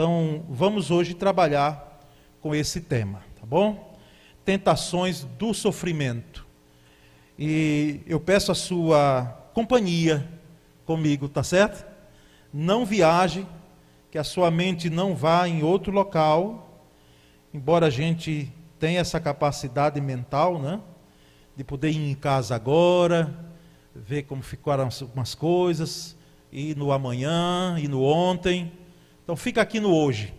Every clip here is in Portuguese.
Então, vamos hoje trabalhar com esse tema, tá bom? Tentações do sofrimento. E eu peço a sua companhia comigo, tá certo? Não viaje, que a sua mente não vá em outro local, embora a gente tenha essa capacidade mental, né? De poder ir em casa agora, ver como ficaram algumas coisas, e no amanhã, e no ontem. Então fica aqui no hoje.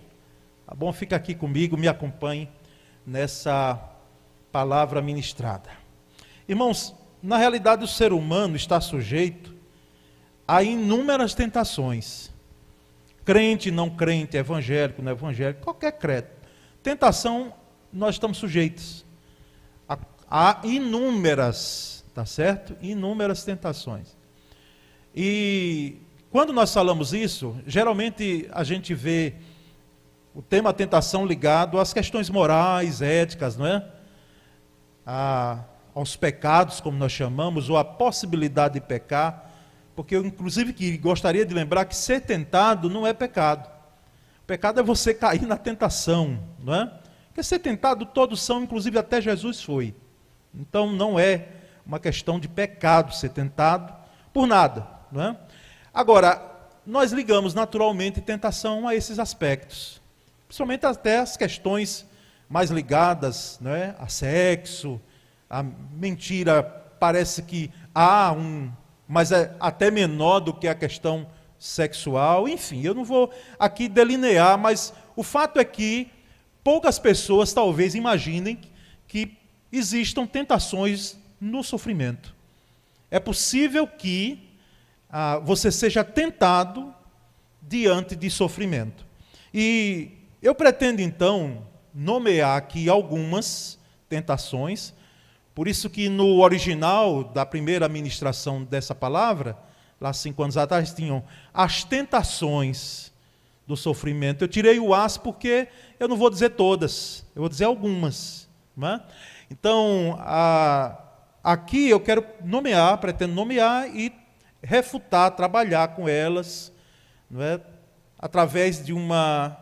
Tá bom? Fica aqui comigo, me acompanhe nessa palavra ministrada. Irmãos, na realidade o ser humano está sujeito a inúmeras tentações. Crente, não crente, evangélico, não evangélico, qualquer credo. Tentação, nós estamos sujeitos a, a inúmeras, tá certo? Inúmeras tentações. E quando nós falamos isso, geralmente a gente vê o tema tentação ligado às questões morais, éticas, não é? A, aos pecados, como nós chamamos, ou à possibilidade de pecar, porque eu, inclusive, que gostaria de lembrar que ser tentado não é pecado. Pecado é você cair na tentação, não é? Porque ser tentado todos são, inclusive até Jesus foi. Então não é uma questão de pecado ser tentado por nada, não é? Agora, nós ligamos naturalmente tentação a esses aspectos, principalmente até as questões mais ligadas não é? a sexo, a mentira parece que há um, mas é até menor do que a questão sexual. Enfim, eu não vou aqui delinear, mas o fato é que poucas pessoas talvez imaginem que existam tentações no sofrimento. É possível que ah, você seja tentado diante de sofrimento. E eu pretendo então nomear aqui algumas tentações por isso que no original da primeira ministração dessa palavra, lá cinco anos atrás, tinham as tentações do sofrimento. Eu tirei o as porque eu não vou dizer todas, eu vou dizer algumas. É? Então, a, aqui eu quero nomear, pretendo nomear e refutar, trabalhar com elas, não é? através de uma,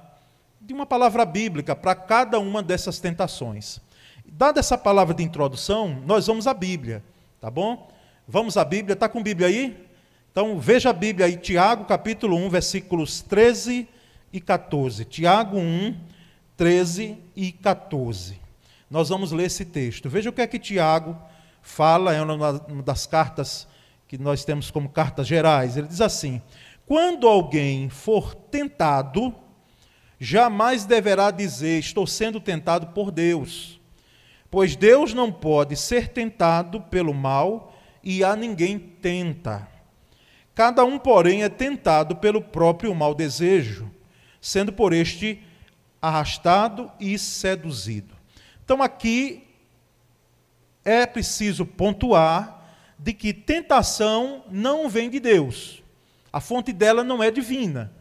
de uma palavra bíblica para cada uma dessas tentações. Dada essa palavra de introdução, nós vamos à Bíblia, tá bom? Vamos à Bíblia, está com Bíblia aí? Então veja a Bíblia aí, Tiago capítulo 1, versículos 13 e 14. Tiago 1, 13 e 14. Nós vamos ler esse texto. Veja o que é que Tiago fala, é uma das cartas que nós temos como cartas gerais. Ele diz assim: Quando alguém for tentado, jamais deverá dizer, estou sendo tentado por Deus Pois Deus não pode ser tentado pelo mal e a ninguém tenta. Cada um, porém, é tentado pelo próprio mau desejo, sendo por este arrastado e seduzido. Então, aqui é preciso pontuar de que tentação não vem de Deus. A fonte dela não é divina.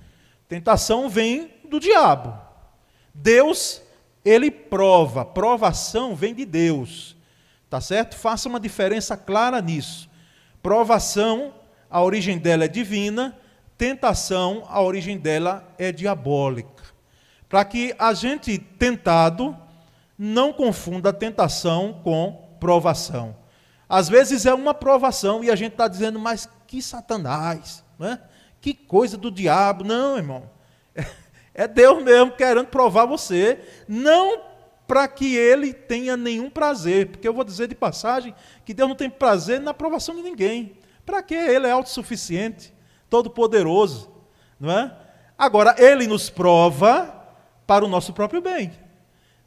Tentação vem do diabo. Deus ele prova, provação vem de Deus. Tá certo? Faça uma diferença clara nisso. Provação, a origem dela é divina, tentação, a origem dela é diabólica. Para que a gente tentado não confunda tentação com provação. Às vezes é uma provação e a gente está dizendo, mas que satanás, né? que coisa do diabo. Não, irmão. É Deus mesmo querendo provar você, não para que ele tenha nenhum prazer, porque eu vou dizer de passagem que Deus não tem prazer na aprovação de ninguém. Para que ele é autossuficiente, todo-poderoso, não é? Agora ele nos prova para o nosso próprio bem.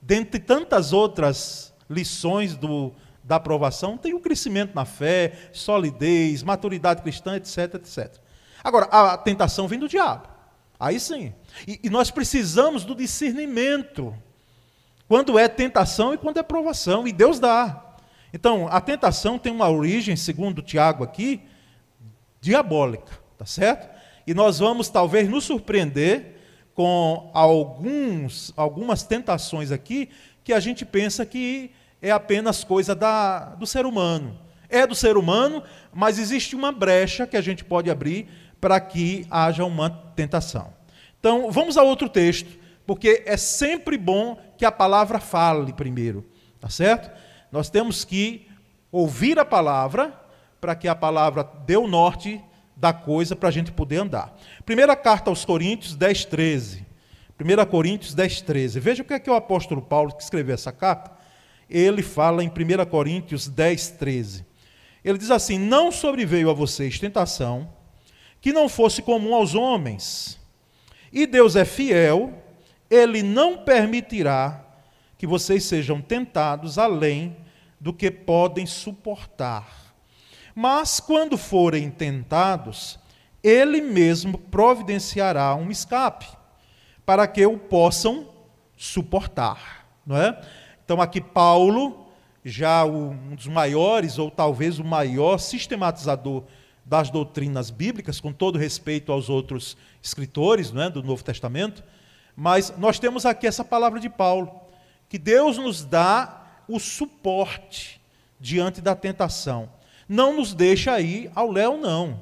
Dentre tantas outras lições do, da aprovação, tem o crescimento na fé, solidez, maturidade cristã, etc, etc. Agora, a tentação vem do diabo. Aí sim. E, e nós precisamos do discernimento. Quando é tentação e quando é provação. E Deus dá. Então, a tentação tem uma origem, segundo Tiago aqui, diabólica. Tá certo? E nós vamos talvez nos surpreender com alguns, algumas tentações aqui que a gente pensa que é apenas coisa da, do ser humano. É do ser humano, mas existe uma brecha que a gente pode abrir para que haja uma tentação. Então, vamos a outro texto, porque é sempre bom que a palavra fale primeiro, tá certo? Nós temos que ouvir a palavra para que a palavra dê o norte da coisa para a gente poder andar. Primeira carta aos Coríntios 10, 13. 1 Coríntios 10, 13. Veja o que é que o apóstolo Paulo, que escreveu essa carta, ele fala em 1 Coríntios 10, 13. Ele diz assim: Não sobreveio a vocês tentação que não fosse comum aos homens. E Deus é fiel, ele não permitirá que vocês sejam tentados além do que podem suportar. Mas quando forem tentados, ele mesmo providenciará um escape para que o possam suportar, não é? Então aqui Paulo, já um dos maiores ou talvez o maior sistematizador das doutrinas bíblicas, com todo respeito aos outros escritores não é, do Novo Testamento, mas nós temos aqui essa palavra de Paulo, que Deus nos dá o suporte diante da tentação. Não nos deixa ir ao léu, não.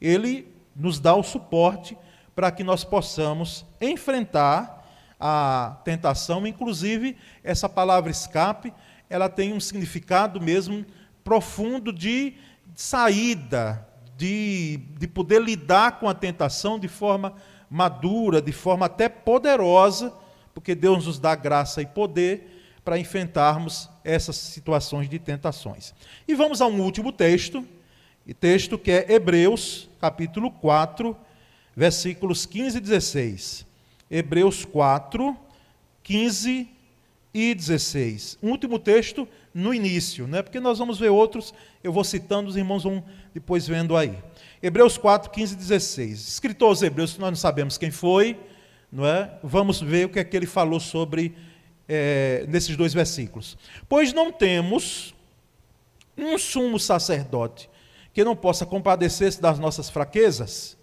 Ele nos dá o suporte para que nós possamos enfrentar a tentação. Inclusive, essa palavra escape, ela tem um significado mesmo profundo de saída, de, de poder lidar com a tentação de forma madura, de forma até poderosa, porque Deus nos dá graça e poder para enfrentarmos essas situações de tentações. E vamos a um último texto, e texto que é Hebreus, capítulo 4, versículos 15 e 16. Hebreus 4, 15 e 16. Um último texto no início, né? porque nós vamos ver outros, eu vou citando, os irmãos vão depois vendo aí. Hebreus 4, 15 e 16. Escritor aos Hebreus, nós não sabemos quem foi, não é? Vamos ver o que é que ele falou sobre é, nesses dois versículos. Pois não temos um sumo sacerdote que não possa compadecer-se das nossas fraquezas,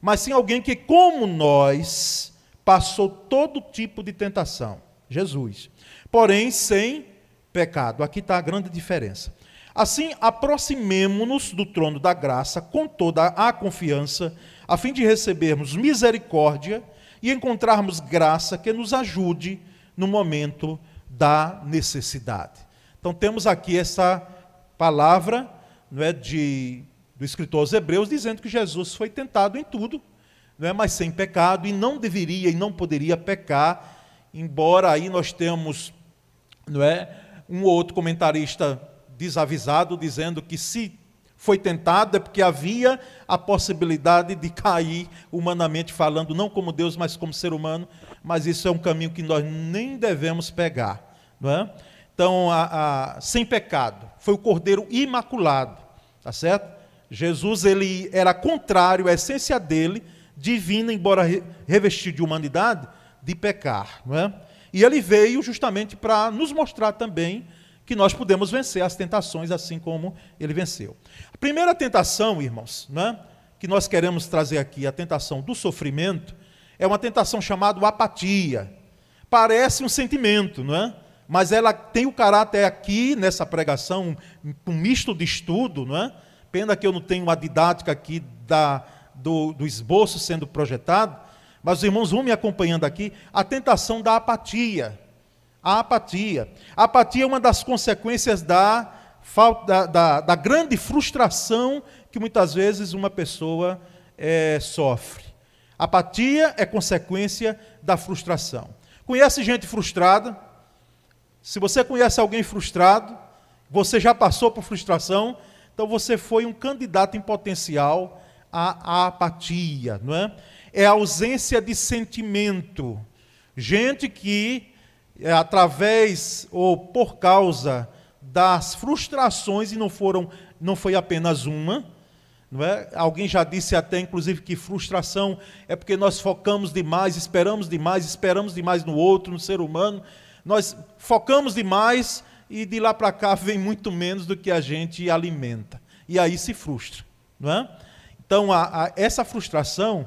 mas sim alguém que, como nós, passou todo tipo de tentação. Jesus. Porém, sem pecado. Aqui está a grande diferença. Assim, aproximemo-nos do trono da graça com toda a confiança, a fim de recebermos misericórdia e encontrarmos graça que nos ajude no momento da necessidade. Então, temos aqui essa palavra não é, de, do escritor aos Hebreus dizendo que Jesus foi tentado em tudo, não é, mas sem pecado, e não deveria e não poderia pecar, embora aí nós temos não é, um outro comentarista desavisado dizendo que se foi tentado é porque havia a possibilidade de cair humanamente falando, não como Deus, mas como ser humano, mas isso é um caminho que nós nem devemos pegar. Não é? Então, a, a, sem pecado, foi o cordeiro imaculado, tá certo? Jesus ele era contrário à essência dele, divina, embora revestido de humanidade, de pecar. Não é? E ele veio justamente para nos mostrar também que nós podemos vencer as tentações assim como ele venceu. A primeira tentação, irmãos, né, que nós queremos trazer aqui, a tentação do sofrimento, é uma tentação chamada apatia. Parece um sentimento, não é? mas ela tem o caráter aqui, nessa pregação, um misto de estudo, não é? Pena que eu não tenho uma didática aqui da, do, do esboço sendo projetado, mas os irmãos vão me acompanhando aqui, a tentação da apatia. A apatia. A apatia é uma das consequências da, falta, da, da grande frustração que muitas vezes uma pessoa é, sofre. Apatia é consequência da frustração. Conhece gente frustrada? Se você conhece alguém frustrado, você já passou por frustração, então você foi um candidato em potencial à apatia, não é? é a ausência de sentimento. Gente que, é, através ou por causa das frustrações, e não foram, não foi apenas uma, não é? Alguém já disse até, inclusive, que frustração é porque nós focamos demais, esperamos demais, esperamos demais no outro, no ser humano. Nós focamos demais e de lá para cá vem muito menos do que a gente alimenta. E aí se frustra. Não é? Então, a, a, essa frustração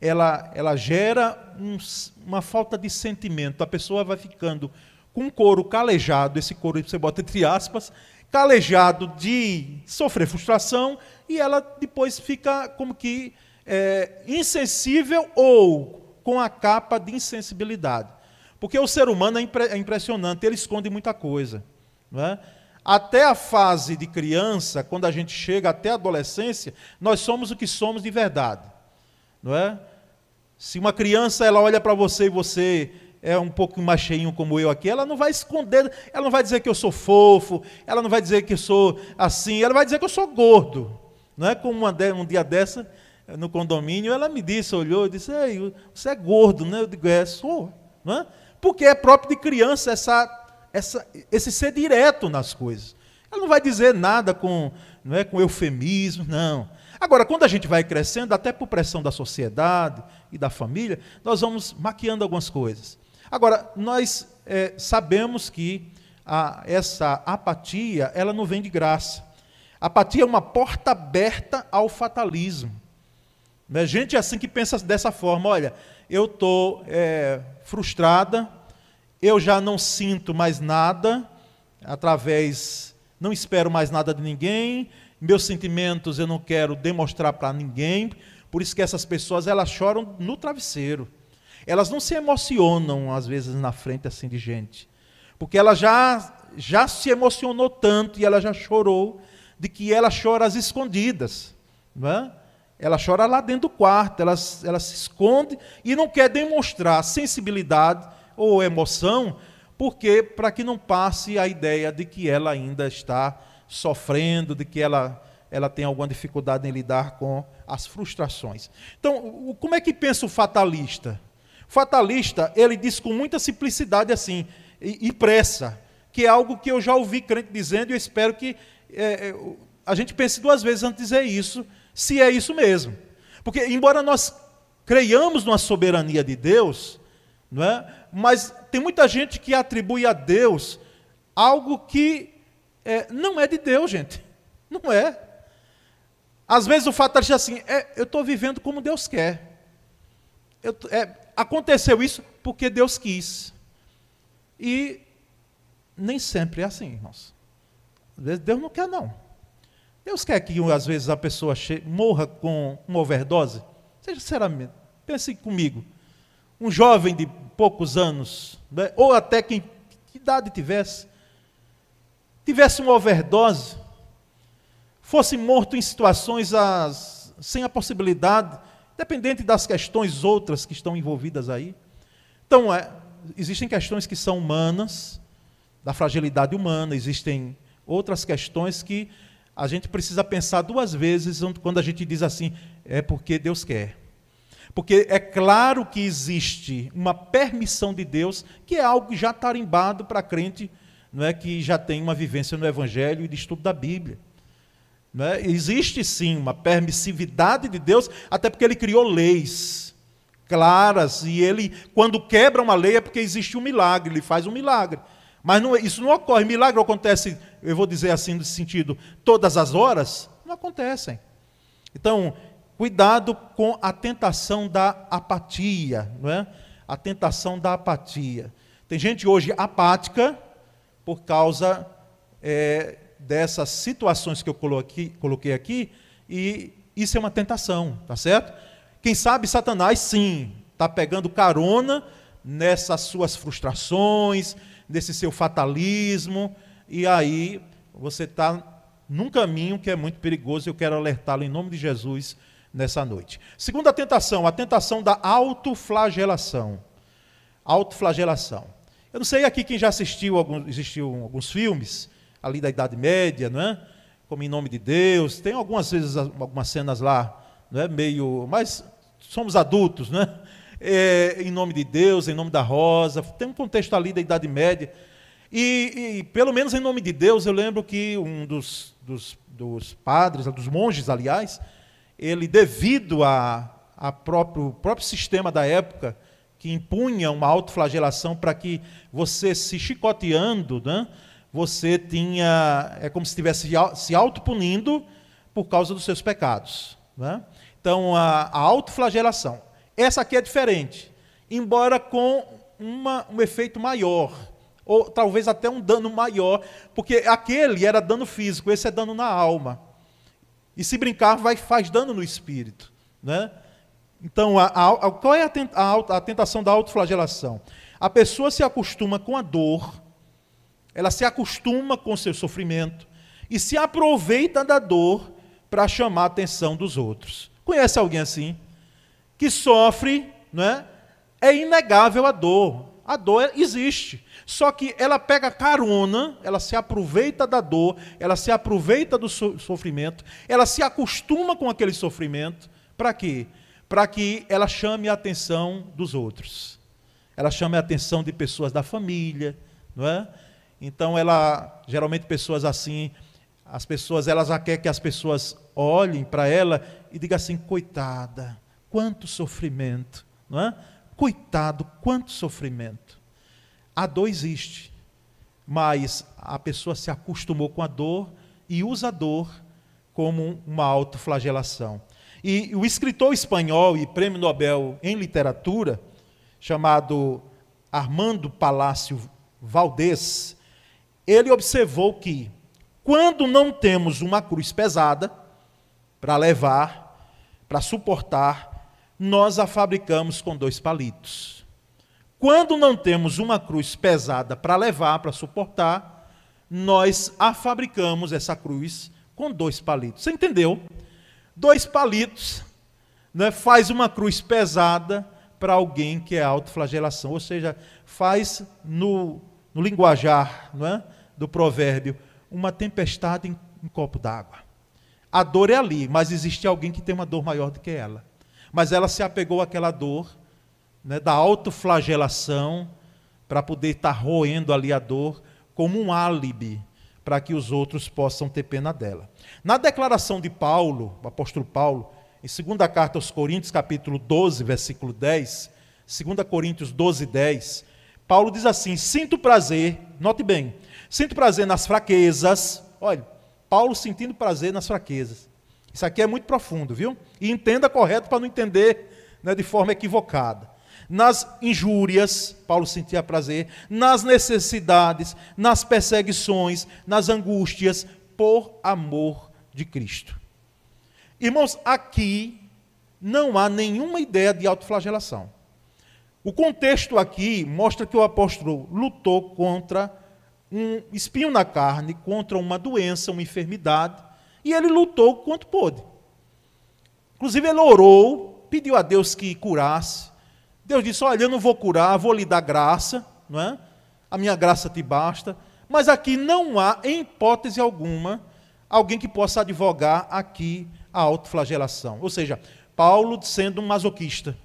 ela, ela gera um, uma falta de sentimento. A pessoa vai ficando com um couro calejado, esse couro você bota entre aspas, calejado de sofrer frustração, e ela depois fica como que é, insensível ou com a capa de insensibilidade. Porque o ser humano é, impre é impressionante, ele esconde muita coisa. Não é? Até a fase de criança, quando a gente chega até a adolescência, nós somos o que somos de verdade. Não é? Se uma criança ela olha para você e você é um pouco mais cheinho como eu aqui, ela não vai esconder, ela não vai dizer que eu sou fofo, ela não vai dizer que eu sou assim, ela vai dizer que eu sou gordo. Não é como uma, um dia dessa, no condomínio, ela me disse, olhou e disse, Ei, você é gordo, né? Eu digo, é, sou. Não é? Porque é próprio de criança essa, essa, esse ser direto nas coisas. Ela não vai dizer nada com, não é, com eufemismo, não. Agora, quando a gente vai crescendo, até por pressão da sociedade e da família, nós vamos maquiando algumas coisas. Agora, nós é, sabemos que a, essa apatia, ela não vem de graça. Apatia é uma porta aberta ao fatalismo. Né? Gente assim que pensa dessa forma, olha, eu estou é, frustrada, eu já não sinto mais nada, através, não espero mais nada de ninguém, meus sentimentos eu não quero demonstrar para ninguém, por isso que essas pessoas elas choram no travesseiro. Elas não se emocionam às vezes na frente assim de gente, porque ela já já se emocionou tanto e ela já chorou de que ela chora às escondidas, não é? Ela chora lá dentro do quarto, ela, ela se esconde e não quer demonstrar sensibilidade ou emoção, porque para que não passe a ideia de que ela ainda está sofrendo, de que ela, ela tem alguma dificuldade em lidar com as frustrações. Então, como é que pensa o fatalista? O fatalista, ele diz com muita simplicidade assim, e, e pressa, que é algo que eu já ouvi crente dizendo e eu espero que é, é a gente pense duas vezes antes de dizer isso, se é isso mesmo. Porque, embora nós creiamos numa soberania de Deus, não é? Mas tem muita gente que atribui a Deus algo que é, não é de Deus, gente. Não é. Às vezes o fato diz assim: é, eu estou vivendo como Deus quer. Eu, é, aconteceu isso porque Deus quis. E nem sempre é assim, irmãos. Às vezes Deus não quer, não. Deus quer que às vezes a pessoa morra com uma overdose? Seja sinceramente, pense comigo. Um jovem de poucos anos, né, ou até quem que idade tivesse, tivesse uma overdose, fosse morto em situações as, sem a possibilidade, dependente das questões outras que estão envolvidas aí. Então, é, existem questões que são humanas, da fragilidade humana, existem outras questões que a gente precisa pensar duas vezes quando a gente diz assim, é porque Deus quer. Porque é claro que existe uma permissão de Deus, que é algo já tarimbado para crente não é, que já tem uma vivência no Evangelho e de estudo da Bíblia. É? Existe sim uma permissividade de Deus, até porque ele criou leis claras, e ele, quando quebra uma lei, é porque existe um milagre, ele faz um milagre. Mas não, isso não ocorre. Milagre acontece, eu vou dizer assim, no sentido, todas as horas? Não acontecem. Então, cuidado com a tentação da apatia, não é? A tentação da apatia. Tem gente hoje apática por causa é, dessas situações que eu coloquei, aqui, e isso é uma tentação, tá certo? Quem sabe Satanás, sim, está pegando carona nessas suas frustrações, desse seu fatalismo, e aí você está num caminho que é muito perigoso, eu quero alertá-lo em nome de Jesus nessa noite. Segunda tentação, a tentação da autoflagelação. Autoflagelação. Eu não sei aqui quem já assistiu alguns, alguns filmes ali da Idade Média, não é? Como em nome de Deus. Tem algumas vezes algumas cenas lá, não é? Meio, mas somos adultos, né? é, em nome de Deus, em nome da rosa. Tem um contexto ali da Idade Média. E, e pelo menos em nome de Deus, eu lembro que um dos, dos, dos padres, dos monges, aliás, ele, devido a, a próprio, próprio sistema da época, que impunha uma autoflagelação para que você se chicoteando, né, você tinha, é como se estivesse se autopunindo por causa dos seus pecados. Né? Então, a, a autoflagelação. Essa aqui é diferente, embora com uma, um efeito maior, ou talvez até um dano maior, porque aquele era dano físico, esse é dano na alma. E se brincar, vai, faz dano no espírito. Né? Então, a, a, qual é a, tentação da autoflagelação? A pessoa se acostuma com a dor, ela se acostuma com o seu sofrimento e se aproveita da dor para chamar a atenção dos outros. Conhece alguém assim? Que sofre, não é? É inegável a dor. A dor existe. Só que ela pega carona, ela se aproveita da dor, ela se aproveita do sofrimento, ela se acostuma com aquele sofrimento. Para quê? Para que ela chame a atenção dos outros. Ela chame a atenção de pessoas da família, não é? Então ela, geralmente pessoas assim, as pessoas, elas já querem que as pessoas olhem para ela e digam assim: coitada, quanto sofrimento, não é? Coitado, quanto sofrimento. A dor existe, mas a pessoa se acostumou com a dor e usa a dor como uma autoflagelação. E o escritor espanhol e prêmio Nobel em literatura, chamado Armando Palácio Valdez, ele observou que quando não temos uma cruz pesada para levar, para suportar, nós a fabricamos com dois palitos. Quando não temos uma cruz pesada para levar, para suportar, nós a fabricamos essa cruz com dois palitos. Você entendeu? Dois palitos né, faz uma cruz pesada para alguém que é autoflagelação, ou seja, faz no, no linguajar é, do provérbio uma tempestade em copo d'água. A dor é ali, mas existe alguém que tem uma dor maior do que ela. Mas ela se apegou àquela dor né, da autoflagelação para poder estar tá roendo ali a dor como um álibi para que os outros possam ter pena dela. Na declaração de Paulo, o apóstolo Paulo, em 2 carta aos Coríntios, capítulo 12, versículo 10, 2 Coríntios 12, 10, Paulo diz assim: Sinto prazer, note bem, Sinto prazer nas fraquezas. Olha, Paulo sentindo prazer nas fraquezas. Isso aqui é muito profundo, viu? E entenda correto para não entender né, de forma equivocada. Nas injúrias, Paulo sentia prazer. Nas necessidades, nas perseguições, nas angústias, por amor de Cristo. Irmãos, aqui não há nenhuma ideia de autoflagelação. O contexto aqui mostra que o apóstolo lutou contra um espinho na carne contra uma doença, uma enfermidade, e ele lutou quanto pôde. Inclusive, ele orou, pediu a Deus que curasse. Deus disse: Olha, eu não vou curar, vou lhe dar graça, não é? A minha graça te basta. Mas aqui não há, em hipótese alguma, alguém que possa advogar aqui a autoflagelação. Ou seja, Paulo sendo um masoquista,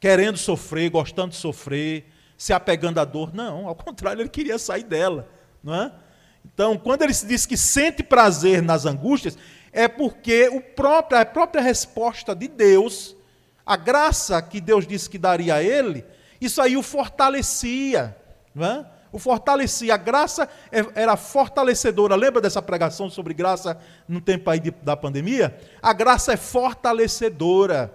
querendo sofrer, gostando de sofrer, se apegando à dor. Não, ao contrário, ele queria sair dela. Não é? Então, quando ele diz que sente prazer nas angústias, é porque o próprio, a própria resposta de Deus, a graça que Deus disse que daria a ele, isso aí o fortalecia. Não é? O fortalecia. A graça é, era fortalecedora. Lembra dessa pregação sobre graça no tempo aí de, da pandemia? A graça é fortalecedora.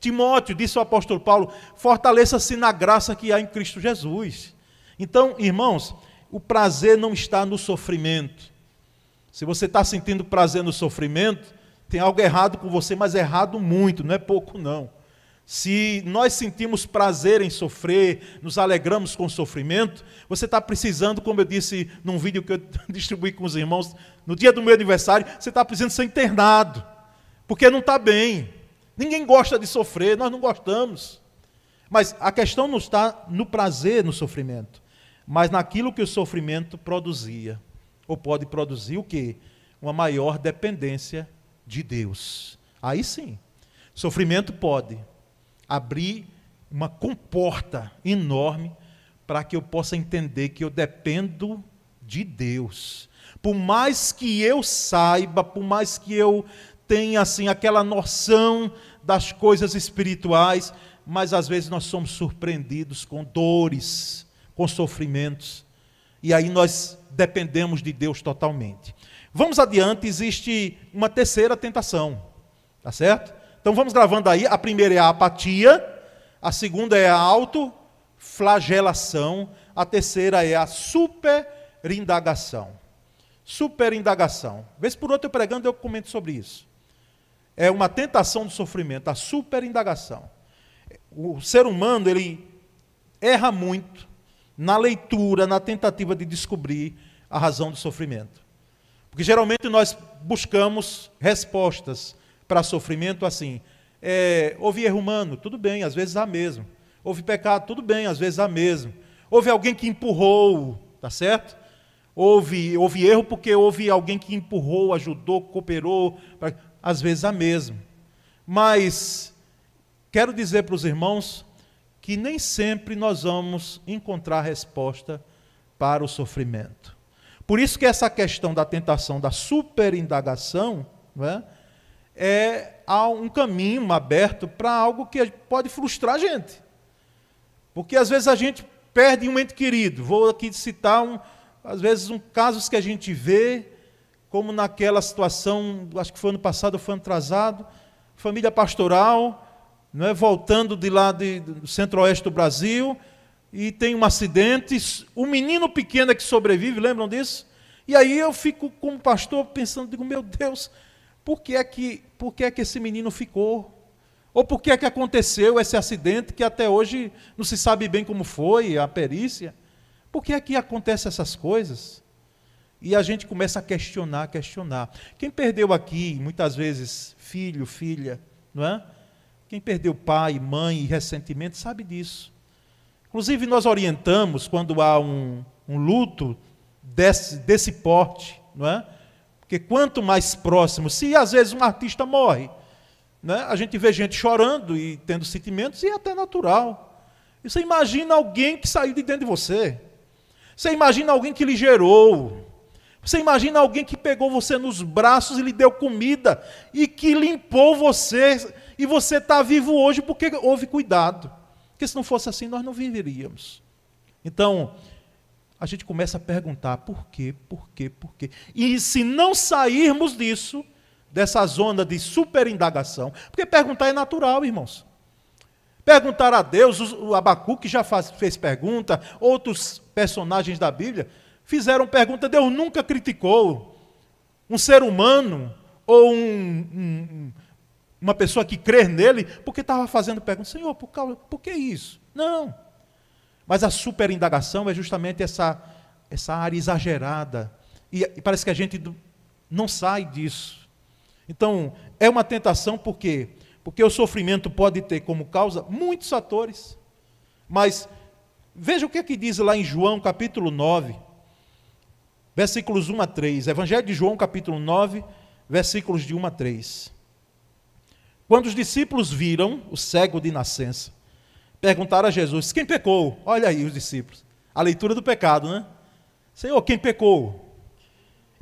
Timóteo, disse o apóstolo Paulo, fortaleça-se na graça que há em Cristo Jesus. Então, irmãos, o prazer não está no sofrimento. Se você está sentindo prazer no sofrimento, tem algo errado com você, mas errado muito, não é pouco não. Se nós sentimos prazer em sofrer, nos alegramos com o sofrimento, você está precisando, como eu disse num vídeo que eu distribuí com os irmãos, no dia do meu aniversário, você está precisando ser internado, porque não está bem. Ninguém gosta de sofrer, nós não gostamos. Mas a questão não está no prazer no sofrimento, mas naquilo que o sofrimento produzia. Ou pode produzir o quê? Uma maior dependência de Deus. Aí sim, sofrimento pode abrir uma comporta enorme para que eu possa entender que eu dependo de Deus. Por mais que eu saiba, por mais que eu tem assim aquela noção das coisas espirituais, mas às vezes nós somos surpreendidos com dores, com sofrimentos, e aí nós dependemos de Deus totalmente. Vamos adiante, existe uma terceira tentação, tá certo? Então vamos gravando aí. A primeira é a apatia, a segunda é a autoflagelação, a terceira é a superindagação. Superindagação. Vez por outra eu pregando eu comento sobre isso. é uma tentação do sofrimento, a superindagação. O ser humano, ele erra muito na leitura, na tentativa de descobrir a razão do sofrimento. Porque geralmente nós buscamos respostas para sofrimento assim. É, houve erro humano, tudo bem, às vezes há mesmo. Houve pecado, tudo bem, às vezes há mesmo. Houve alguém que empurrou, tá certo? Houve, houve erro porque houve alguém que empurrou, ajudou, cooperou, às vezes há mesmo. Mas quero dizer para os irmãos que nem sempre nós vamos encontrar resposta para o sofrimento. Por isso que essa questão da tentação da superindagação é, é há um caminho aberto para algo que pode frustrar a gente. Porque às vezes a gente perde um ente querido. Vou aqui citar, um, às vezes, um, casos que a gente vê, como naquela situação, acho que foi ano passado, foi ano atrasado, família pastoral, não é, voltando de lá de, do centro-oeste do Brasil, e tem um acidente, um menino pequeno é que sobrevive, lembram disso? E aí eu fico como pastor pensando, digo, meu Deus, por que é que, por que, é que esse menino ficou? Ou por que é que aconteceu esse acidente que até hoje não se sabe bem como foi, a perícia? Por que é que acontecem essas coisas? E a gente começa a questionar, questionar. Quem perdeu aqui, muitas vezes, filho, filha, não é? Quem perdeu pai, mãe e ressentimento sabe disso. Inclusive, nós orientamos quando há um, um luto desse, desse porte, não é? Porque quanto mais próximo, se às vezes um artista morre, né? A gente vê gente chorando e tendo sentimentos, e é até natural. E você imagina alguém que saiu de dentro de você. Você imagina alguém que lhe gerou. Você imagina alguém que pegou você nos braços e lhe deu comida e que limpou você. E você está vivo hoje porque houve cuidado. Porque se não fosse assim, nós não viveríamos. Então, a gente começa a perguntar por quê, por quê, por quê. E se não sairmos disso, dessa zona de superindagação. Porque perguntar é natural, irmãos. Perguntar a Deus, o Abacuque já faz, fez pergunta, outros personagens da Bíblia fizeram pergunta, Deus nunca criticou um ser humano ou um, um, uma pessoa que crê nele, porque estava fazendo pergunta, Senhor, por, causa, por que isso? Não. Mas a superindagação é justamente essa, essa área exagerada. E, e parece que a gente não sai disso. Então, é uma tentação por quê? Porque o sofrimento pode ter como causa muitos fatores. Mas veja o que é que diz lá em João capítulo 9, versículos 1 a 3. Evangelho de João capítulo 9, versículos de 1 a 3. Quando os discípulos viram o cego de nascença, perguntaram a Jesus: Quem pecou? Olha aí os discípulos. A leitura do pecado, né? Senhor, quem pecou?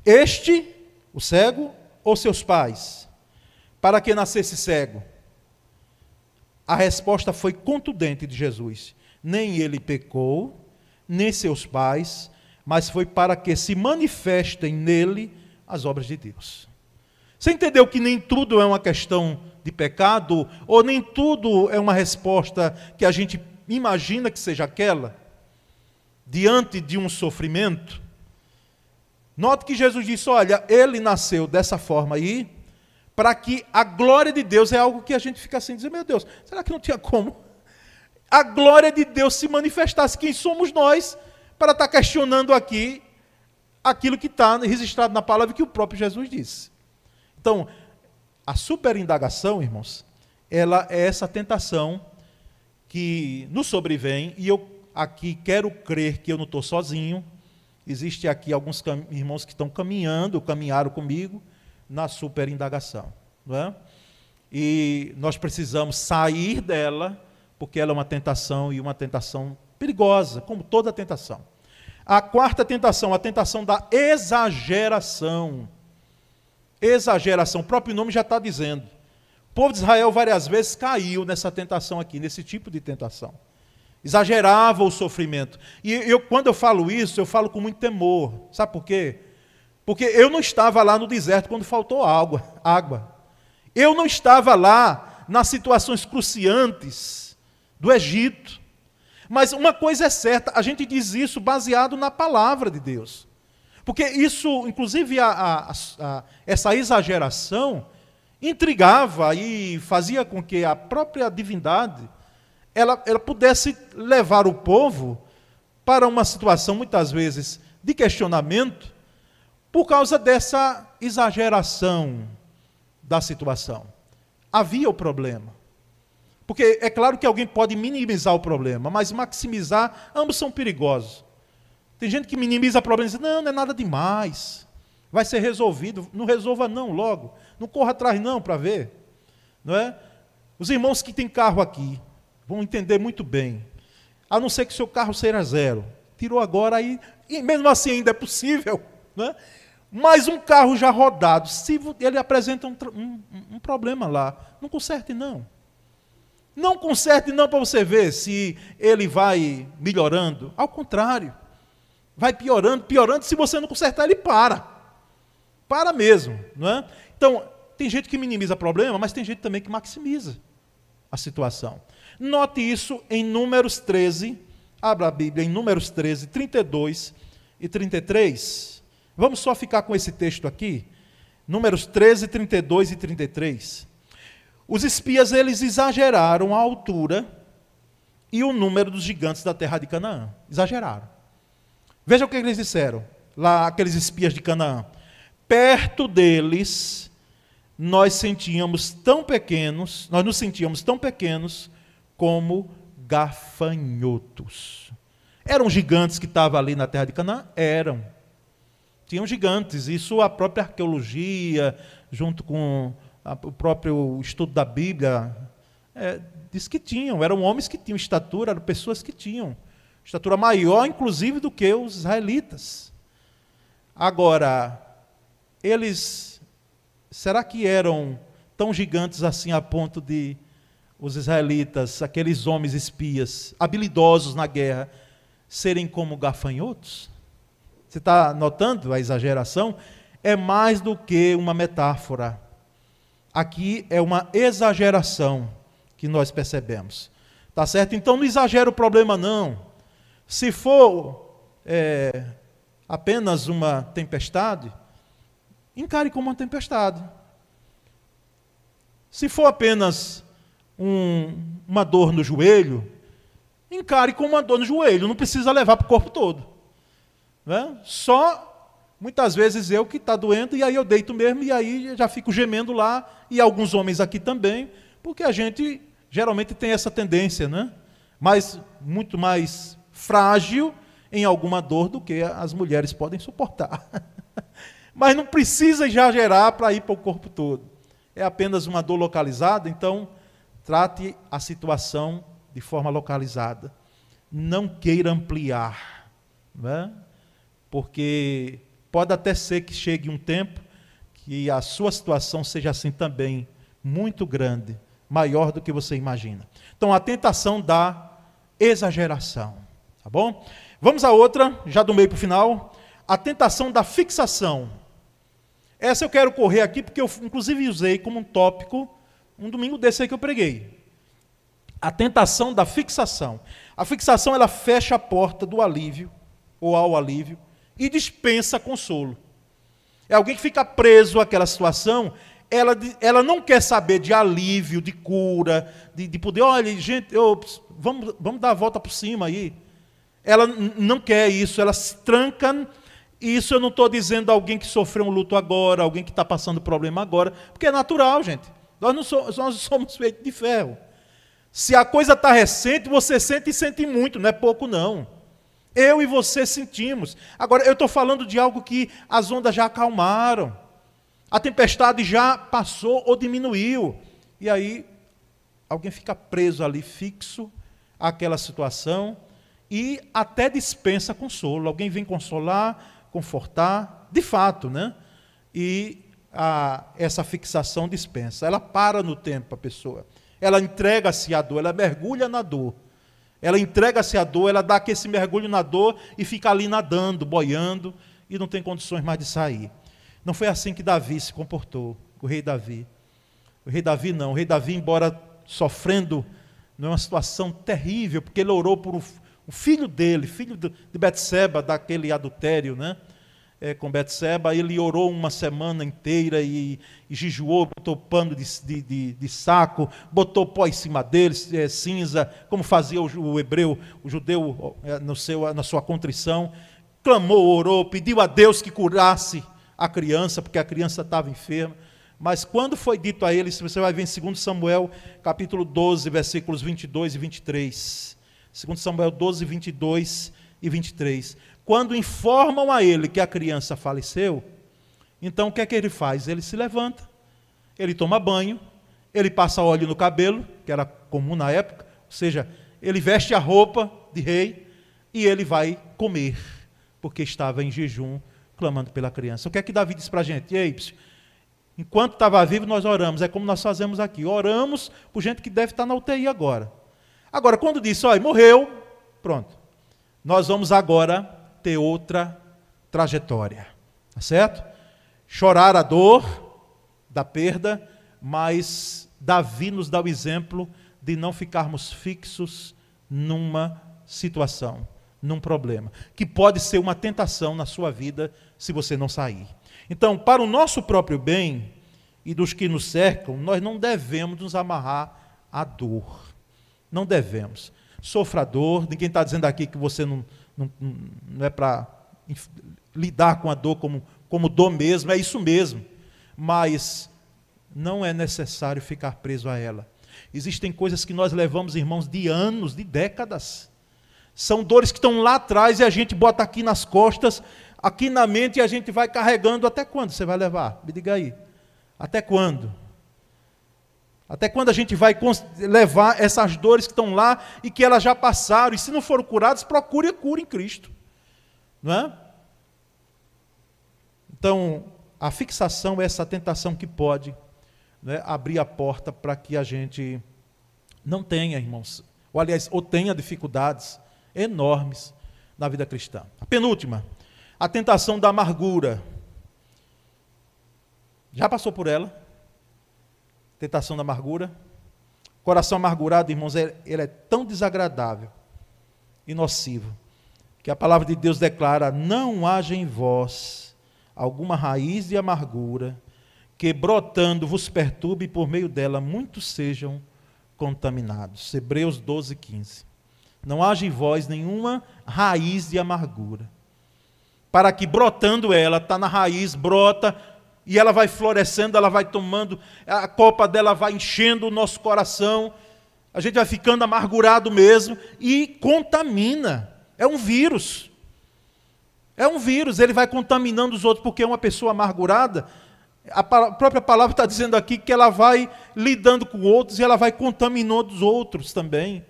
Este, o cego, ou seus pais, para que nascesse cego? A resposta foi contundente de Jesus: nem ele pecou, nem seus pais, mas foi para que se manifestem nele as obras de Deus. Você entendeu que nem tudo é uma questão de pecado, ou nem tudo é uma resposta que a gente imagina que seja aquela, diante de um sofrimento? Note que Jesus disse: olha, ele nasceu dessa forma aí, para que a glória de Deus é algo que a gente fica assim, dizer, meu Deus, será que não tinha como? A glória de Deus se manifestasse, quem somos nós, para estar questionando aqui aquilo que está registrado na palavra que o próprio Jesus disse. Então, a superindagação, irmãos, ela é essa tentação que nos sobrevém, e eu aqui quero crer que eu não estou sozinho, Existe aqui alguns irmãos que estão caminhando, caminharam comigo na superindagação. Não é? E nós precisamos sair dela, porque ela é uma tentação e uma tentação perigosa, como toda tentação. A quarta tentação, a tentação da exageração. Exageração, o próprio nome já está dizendo. O povo de Israel várias vezes caiu nessa tentação aqui, nesse tipo de tentação exagerava o sofrimento. E eu, quando eu falo isso, eu falo com muito temor. Sabe por quê? Porque eu não estava lá no deserto quando faltou água. água. Eu não estava lá nas situações cruciantes do Egito. Mas uma coisa é certa, a gente diz isso baseado na palavra de Deus. Porque isso, inclusive, a, a, a, essa exageração, intrigava e fazia com que a própria divindade ela, ela pudesse levar o povo para uma situação, muitas vezes, de questionamento, por causa dessa exageração da situação. Havia o problema. Porque é claro que alguém pode minimizar o problema, mas maximizar, ambos são perigosos. Tem gente que minimiza o problema e diz: não, não é nada demais, vai ser resolvido. Não resolva, não, logo. Não corra atrás, não, para ver. Não é? Os irmãos que têm carro aqui vão entender muito bem. A não ser que seu carro seja zero. Tirou agora aí, e mesmo assim ainda é possível. Não é? Mas um carro já rodado, se ele apresenta um, um, um problema lá, não conserte, não. Não conserte não para você ver se ele vai melhorando. Ao contrário. Vai piorando, piorando. Se você não consertar, ele para. Para mesmo. Não é? Então, tem gente que minimiza problema, mas tem gente também que maximiza a situação. Note isso em Números 13. Abra a Bíblia em Números 13, 32 e 33. Vamos só ficar com esse texto aqui. Números 13, 32 e 33. Os espias eles exageraram a altura e o número dos gigantes da terra de Canaã. Exageraram. Veja o que eles disseram, lá aqueles espias de Canaã. Perto deles, nós sentíamos tão pequenos, nós nos sentíamos tão pequenos como gafanhotos. Eram gigantes que estavam ali na terra de Canaã? Eram. Tinham gigantes. Isso a própria arqueologia, junto com o próprio estudo da Bíblia é, diz que tinham, eram homens que tinham estatura, eram pessoas que tinham estatura maior, inclusive, do que os israelitas. Agora, eles, será que eram tão gigantes assim a ponto de os israelitas, aqueles homens espias, habilidosos na guerra, serem como gafanhotos? Você está notando a exageração? É mais do que uma metáfora aqui é uma exageração que nós percebemos. Tá certo? Então não exagera o problema, não. Se for é, apenas uma tempestade, encare como uma tempestade. Se for apenas um, uma dor no joelho, encare como uma dor no joelho, não precisa levar para o corpo todo. Né? Só Muitas vezes eu que está doendo, e aí eu deito mesmo, e aí já fico gemendo lá, e alguns homens aqui também, porque a gente geralmente tem essa tendência, né? Mas muito mais frágil em alguma dor do que as mulheres podem suportar. Mas não precisa exagerar para ir para o corpo todo. É apenas uma dor localizada, então trate a situação de forma localizada. Não queira ampliar, né? porque Pode até ser que chegue um tempo que a sua situação seja assim também, muito grande, maior do que você imagina. Então, a tentação da exageração, tá bom? Vamos a outra, já do meio para o final, a tentação da fixação. Essa eu quero correr aqui porque eu, inclusive, usei como um tópico um domingo desse aí que eu preguei. A tentação da fixação. A fixação ela fecha a porta do alívio ou ao alívio e dispensa consolo. É alguém que fica preso àquela situação, ela, ela não quer saber de alívio, de cura, de, de poder, olha, gente, eu, vamos, vamos dar a volta por cima aí. Ela não quer isso, ela se tranca. E isso eu não estou dizendo alguém que sofreu um luto agora, alguém que está passando problema agora, porque é natural, gente. Nós não somos, nós somos feitos de ferro. Se a coisa está recente, você sente e sente muito, não é pouco não. Eu e você sentimos. Agora, eu estou falando de algo que as ondas já acalmaram. A tempestade já passou ou diminuiu. E aí, alguém fica preso ali, fixo àquela situação e até dispensa consolo. Alguém vem consolar, confortar, de fato, né? E a, essa fixação dispensa. Ela para no tempo a pessoa. Ela entrega-se à dor, ela mergulha na dor. Ela entrega-se à dor, ela dá aquele mergulho na dor e fica ali nadando, boiando, e não tem condições mais de sair. Não foi assim que Davi se comportou, o rei Davi. O rei Davi não, o rei Davi, embora sofrendo numa situação terrível, porque ele orou por o, filho dele, filho de Betseba, daquele adultério, né? é, com Betseba, ele orou uma semana inteira e, e jejuou, botou pano de, de, de, saco, botou pó em cima dele, é, cinza, como fazia o, o, hebreu, o judeu é, no seu, na sua contrição. Clamou, orou, pediu a Deus que curasse a criança, porque a criança estava enferma. Mas quando foi dito a ele, você vai ver em 2 Samuel, capítulo 12, versículos 22 e 23. 2 Samuel 12, 22 e 23 quando informam a ele que a criança faleceu, então o que é que ele faz? Ele se levanta, ele toma banho, ele passa óleo no cabelo, que era comum na época, ou seja, ele veste a roupa de rei e ele vai comer, porque estava em jejum, clamando pela criança. O que é que Davi diz para a gente? Ei, enquanto estava vivo, nós oramos. É como nós fazemos aqui. Oramos por gente que deve estar na UTI agora. Agora, quando disse, olha, morreu, pronto. Nós vamos agora ter outra trajetória. Tá certo? Chorar a dor da perda, mas Davi nos dá o exemplo de não ficarmos fixos numa situação, num problema, que pode ser uma tentação na sua vida se você não sair. Então, para o nosso próprio bem e dos que nos cercam, nós não devemos nos amarrar à dor. Não devemos. Sofra dor, ninguém está dizendo aqui que você não, não, não é para lidar com a dor como, como dor mesmo, é isso mesmo. Mas não é necessário ficar preso a ela. Existem coisas que nós levamos, irmãos, de anos, de décadas. São dores que estão lá atrás e a gente bota aqui nas costas, aqui na mente e a gente vai carregando. Até quando você vai levar? Me diga aí. Até quando? Até quando a gente vai levar essas dores que estão lá e que elas já passaram, e se não foram curadas, procure a cura em Cristo. Não é? Então, a fixação é essa tentação que pode né, abrir a porta para que a gente não tenha, irmãos, ou aliás, ou tenha dificuldades enormes na vida cristã. A penúltima, a tentação da amargura. Já passou por ela? Tentação da amargura. Coração amargurado, irmãos, é, ele é tão desagradável e nocivo que a palavra de Deus declara: não haja em vós alguma raiz de amargura que brotando vos perturbe e por meio dela muitos sejam contaminados. Hebreus 12, 15. Não haja em vós nenhuma raiz de amargura. Para que brotando ela, está na raiz, brota, e ela vai florescendo, ela vai tomando, a copa dela vai enchendo o nosso coração, a gente vai ficando amargurado mesmo e contamina. É um vírus. É um vírus, ele vai contaminando os outros, porque uma pessoa amargurada, a própria palavra está dizendo aqui que ela vai lidando com outros e ela vai contaminando os outros também,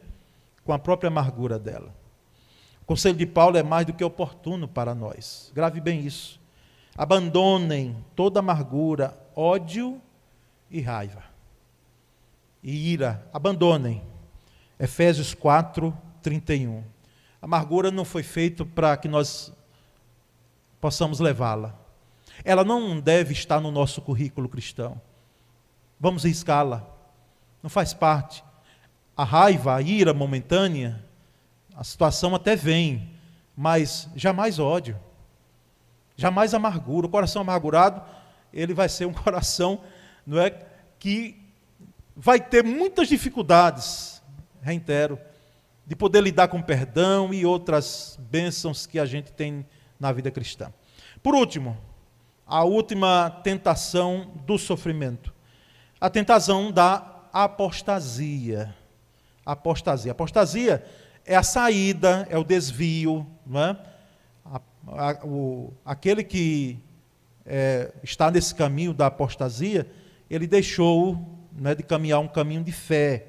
com a própria amargura dela. O conselho de Paulo é mais do que oportuno para nós. Grave bem isso. Abandonem toda amargura, ódio e raiva. E ira, abandonem. Efésios 4, 31. A amargura não foi feita para que nós possamos levá-la. Ela não deve estar no nosso currículo cristão. Vamos riscá-la. Não faz parte. A raiva, a ira momentânea, a situação até vem, mas jamais ódio jamais amargura. O coração amargurado, ele vai ser um coração, não é, que vai ter muitas dificuldades, reitero, de poder lidar com perdão e outras bênçãos que a gente tem na vida cristã. Por último, a última tentação do sofrimento. A tentação da apostasia. Apostasia. Apostasia é a saída, é o desvio, não é? O, aquele que é, está nesse caminho da apostasia, ele deixou né, de caminhar um caminho de fé,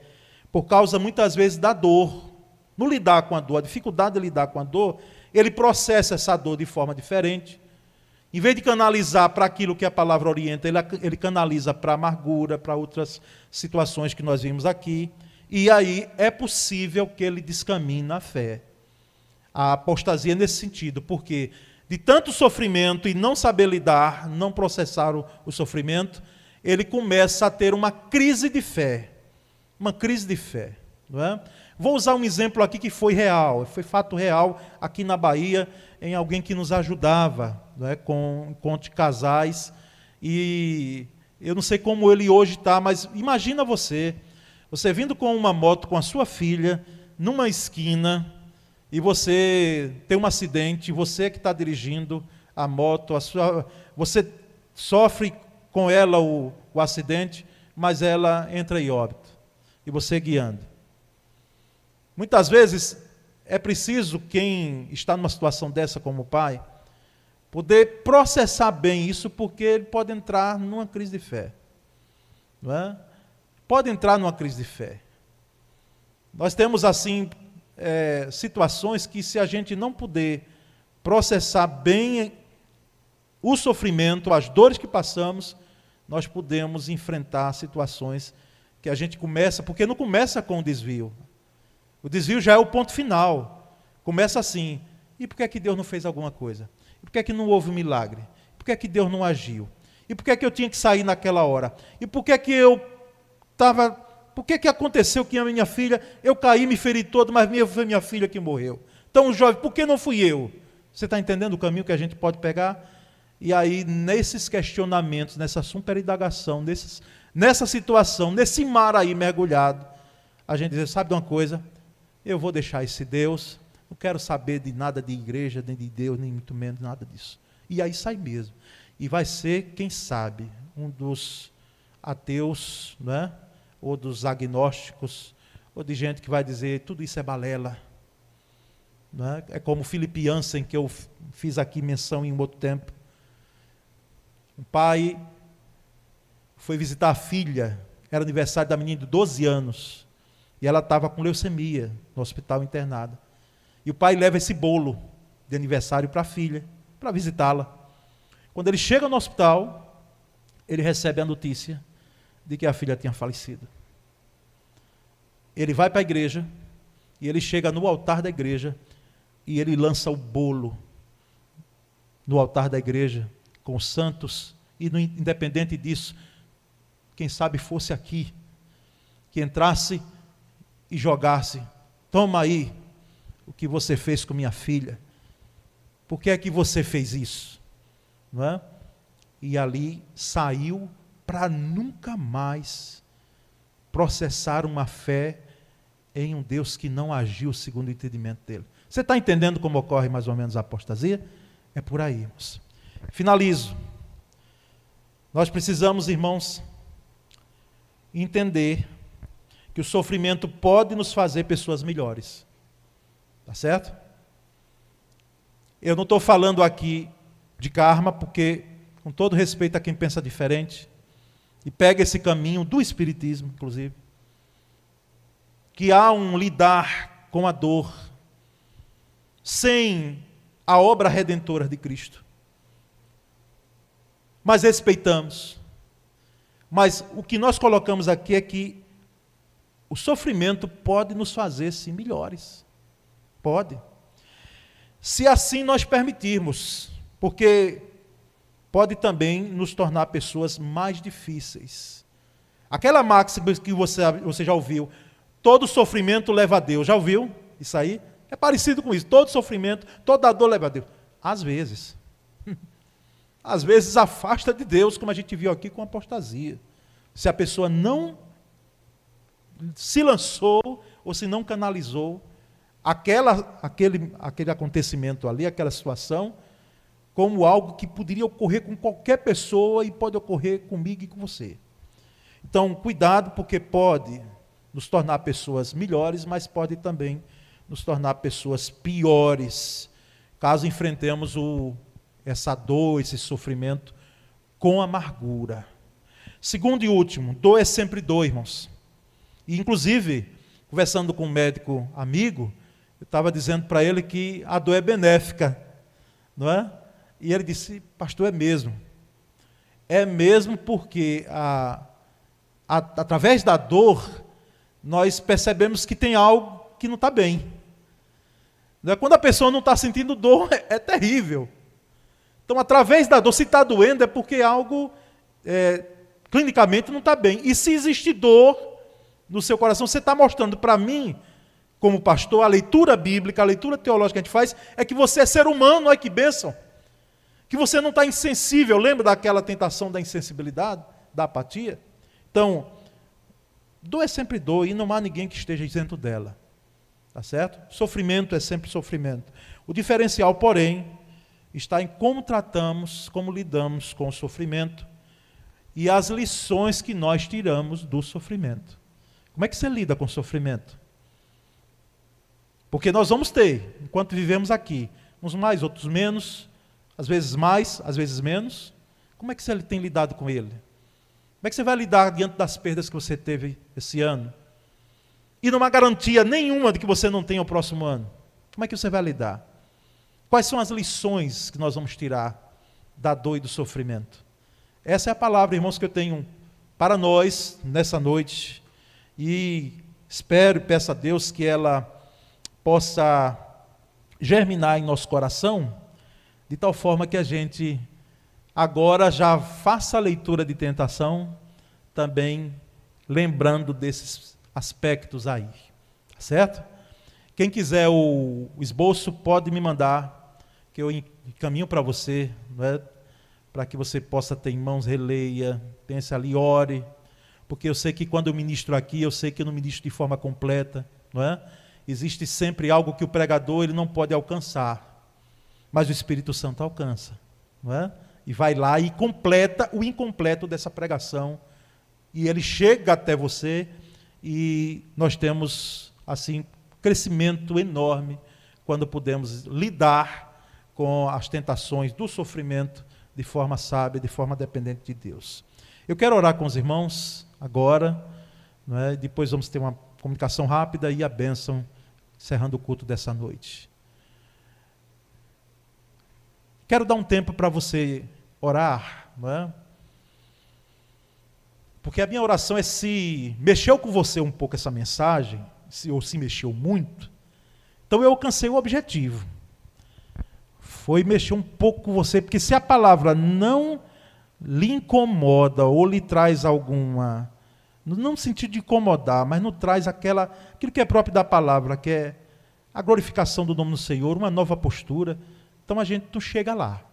por causa muitas vezes da dor. No lidar com a dor, a dificuldade de lidar com a dor, ele processa essa dor de forma diferente. Em vez de canalizar para aquilo que a palavra orienta, ele, ele canaliza para amargura, para outras situações que nós vimos aqui. E aí é possível que ele descaminhe na fé a apostasia nesse sentido, porque de tanto sofrimento e não saber lidar, não processar o, o sofrimento, ele começa a ter uma crise de fé. Uma crise de fé. Não é? Vou usar um exemplo aqui que foi real, foi fato real aqui na Bahia, em alguém que nos ajudava não é? com conte casais. E eu não sei como ele hoje está, mas imagina você, você vindo com uma moto com a sua filha, numa esquina, e você tem um acidente, você que está dirigindo a moto, a sua, você sofre com ela o, o acidente, mas ela entra em óbito, e você guiando. Muitas vezes é preciso quem está numa situação dessa como pai, poder processar bem isso, porque ele pode entrar numa crise de fé. Não é? Pode entrar numa crise de fé. Nós temos, assim, é, situações que, se a gente não puder processar bem o sofrimento, as dores que passamos, nós podemos enfrentar situações que a gente começa, porque não começa com o desvio. O desvio já é o ponto final. Começa assim. E por que, é que Deus não fez alguma coisa? E por que, é que não houve um milagre? Por que, é que Deus não agiu? E por que, é que eu tinha que sair naquela hora? E por que, é que eu estava por que, que aconteceu que a minha filha, eu caí, me feri todo, mas minha, foi minha filha que morreu? Então, jovem, por que não fui eu? Você está entendendo o caminho que a gente pode pegar? E aí, nesses questionamentos, nessa superindagação, nesses, nessa situação, nesse mar aí mergulhado, a gente diz: sabe de uma coisa? Eu vou deixar esse Deus, não quero saber de nada de igreja, nem de Deus, nem muito menos nada disso. E aí sai mesmo. E vai ser, quem sabe, um dos ateus, não é? Ou dos agnósticos, ou de gente que vai dizer tudo isso é balela. É? é como Philip Jansen, que eu fiz aqui menção em um outro tempo. Um pai foi visitar a filha, era aniversário da menina de 12 anos, e ela estava com leucemia no hospital internada. E o pai leva esse bolo de aniversário para a filha, para visitá-la. Quando ele chega no hospital, ele recebe a notícia de que a filha tinha falecido. Ele vai para a igreja e ele chega no altar da igreja e ele lança o bolo no altar da igreja com os santos e no, independente disso, quem sabe fosse aqui que entrasse e jogasse, toma aí o que você fez com minha filha. Por que é que você fez isso? Não é? E ali saiu para nunca mais processar uma fé em um Deus que não agiu segundo o entendimento dele. Você está entendendo como ocorre mais ou menos a apostasia? É por aí, irmãos. Finalizo. Nós precisamos, irmãos, entender que o sofrimento pode nos fazer pessoas melhores. Tá certo? Eu não estou falando aqui de karma, porque, com todo respeito a quem pensa diferente, e pega esse caminho do Espiritismo, inclusive, que há um lidar com a dor sem a obra redentora de Cristo. Mas respeitamos. Mas o que nós colocamos aqui é que o sofrimento pode nos fazer sim melhores. Pode. Se assim nós permitirmos, porque pode também nos tornar pessoas mais difíceis. Aquela máxima que você, você já ouviu, todo sofrimento leva a Deus. Já ouviu isso aí? É parecido com isso. Todo sofrimento, toda dor leva a Deus. Às vezes. Às vezes afasta de Deus, como a gente viu aqui com apostasia. Se a pessoa não se lançou ou se não canalizou aquela, aquele, aquele acontecimento ali, aquela situação, como algo que poderia ocorrer com qualquer pessoa e pode ocorrer comigo e com você. Então, cuidado, porque pode nos tornar pessoas melhores, mas pode também nos tornar pessoas piores, caso enfrentemos o, essa dor, esse sofrimento com amargura. Segundo e último, dor é sempre dor, irmãos. E, inclusive, conversando com um médico amigo, eu estava dizendo para ele que a dor é benéfica, não é? E ele disse, pastor, é mesmo. É mesmo porque a, a, através da dor nós percebemos que tem algo que não está bem. Né? Quando a pessoa não está sentindo dor, é, é, terrível. Então, através da dor, se está doendo, é porque algo é, clinicamente não está bem. E se existe dor no seu coração, você está mostrando para mim, como pastor, a leitura bíblica, a leitura teológica que a gente faz, é que você é ser humano, olha que bênção que você não está insensível. Lembra daquela tentação da insensibilidade, da apatia? Então, dor é sempre dor e não há ninguém que esteja isento dela. Tá certo? Sofrimento é sempre sofrimento. O diferencial, porém, está em como tratamos, como lidamos com o sofrimento e as lições que nós tiramos do sofrimento. Como é que você lida com o sofrimento? Porque nós vamos ter, enquanto vivemos aqui, uns mais, outros menos, às vezes mais, às vezes menos. Como é que você tem lidado com ele? Como é que você vai lidar diante das perdas que você teve esse ano? E não há garantia nenhuma de que você não tenha o próximo ano. Como é que você vai lidar? Quais são as lições que nós vamos tirar da dor e do sofrimento? Essa é a palavra, irmãos, que eu tenho para nós nessa noite. E espero e peço a Deus que ela possa germinar em nosso coração, de tal forma que a gente agora já faça a leitura de tentação, também lembrando desses aspectos aí. Tá certo? Quem quiser o, esboço pode me mandar, que eu encaminho para você, é? para que você possa ter em mãos, releia, pense ali, ore, porque eu sei que quando eu ministro aqui, eu sei que eu não ministro de forma completa, não é? existe sempre algo que o pregador ele não pode alcançar, mas o Espírito Santo alcança, não é? E vai lá e completa o incompleto dessa pregação, e ele chega até você, e nós temos assim crescimento enorme quando podemos lidar com as tentações do sofrimento de forma sábia, de forma dependente de Deus. Eu quero orar com os irmãos agora, é? depois vamos ter uma comunicação rápida e a bênção, encerrando o culto dessa noite. Quero dar um tempo para você orar, não é? Porque a minha oração é se mexeu com você um pouco essa mensagem, se, ou se mexeu muito, então eu alcancei o objetivo. Foi mexer um pouco com você, porque se a palavra não lhe incomoda ou lhe traz alguma não no sentido de incomodar, mas não traz aquela, aquilo que é próprio da palavra, que é a glorificação do nome do Senhor, uma nova postura. Então a gente não chega lá.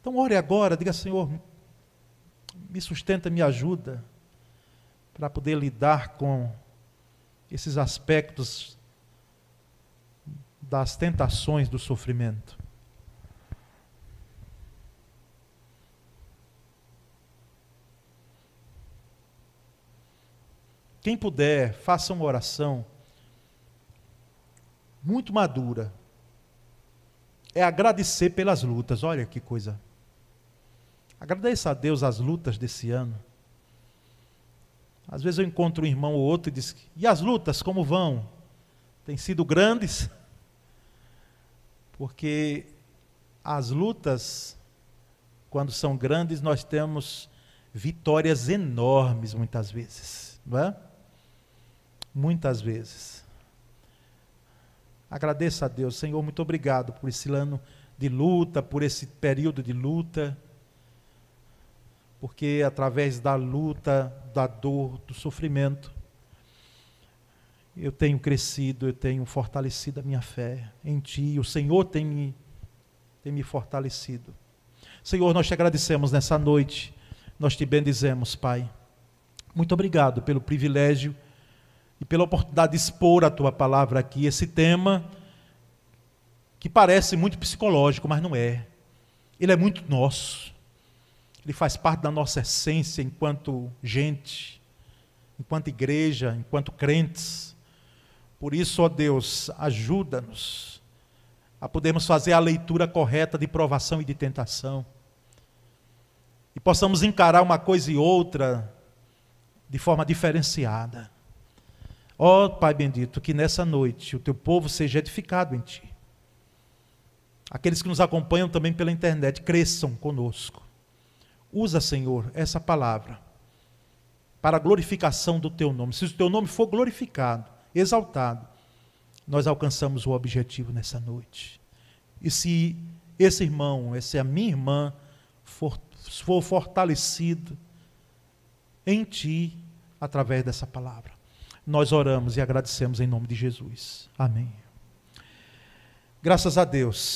Então ore agora, diga, Senhor, me sustenta, me ajuda para poder lidar com esses aspectos das tentações do sofrimento. Quem puder, faça uma oração muito madura. É agradecer pelas lutas. Olha que coisa. Agradeça a Deus as lutas desse ano. Às vezes eu encontro um irmão ou outro e diz: E as lutas como vão? Têm sido grandes? Porque as lutas, quando são grandes, nós temos vitórias enormes muitas vezes, não é? muitas vezes. Agradeça a Deus, Senhor, muito obrigado por esse ano de luta, por esse período de luta, porque através da luta, da dor, do sofrimento, eu tenho crescido, eu tenho fortalecido a minha fé em Ti, o Senhor tem me, tem me fortalecido. Senhor, nós te agradecemos nessa noite, nós te bendizemos, Pai. Muito obrigado pelo privilégio e pela oportunidade de expor a tua palavra aqui, esse tema que parece muito psicológico, mas não é. Ele é muito nosso. Ele faz parte da nossa essência enquanto gente, enquanto igreja, enquanto crentes. Por isso, ó Deus, ajuda-nos a podermos fazer a leitura correta de provação e de tentação. E possamos encarar uma coisa e outra de forma diferenciada. Ó oh, Pai bendito, que nessa noite o teu povo seja edificado em ti. Aqueles que nos acompanham também pela internet, cresçam conosco. Usa, Senhor, essa palavra para a glorificação do teu nome. Se o teu nome for glorificado, exaltado, nós alcançamos o objetivo nessa noite. E se esse irmão, essa minha irmã, for, for fortalecido em ti através dessa palavra. Nós oramos e agradecemos em nome de Jesus. Amém. Graças a Deus.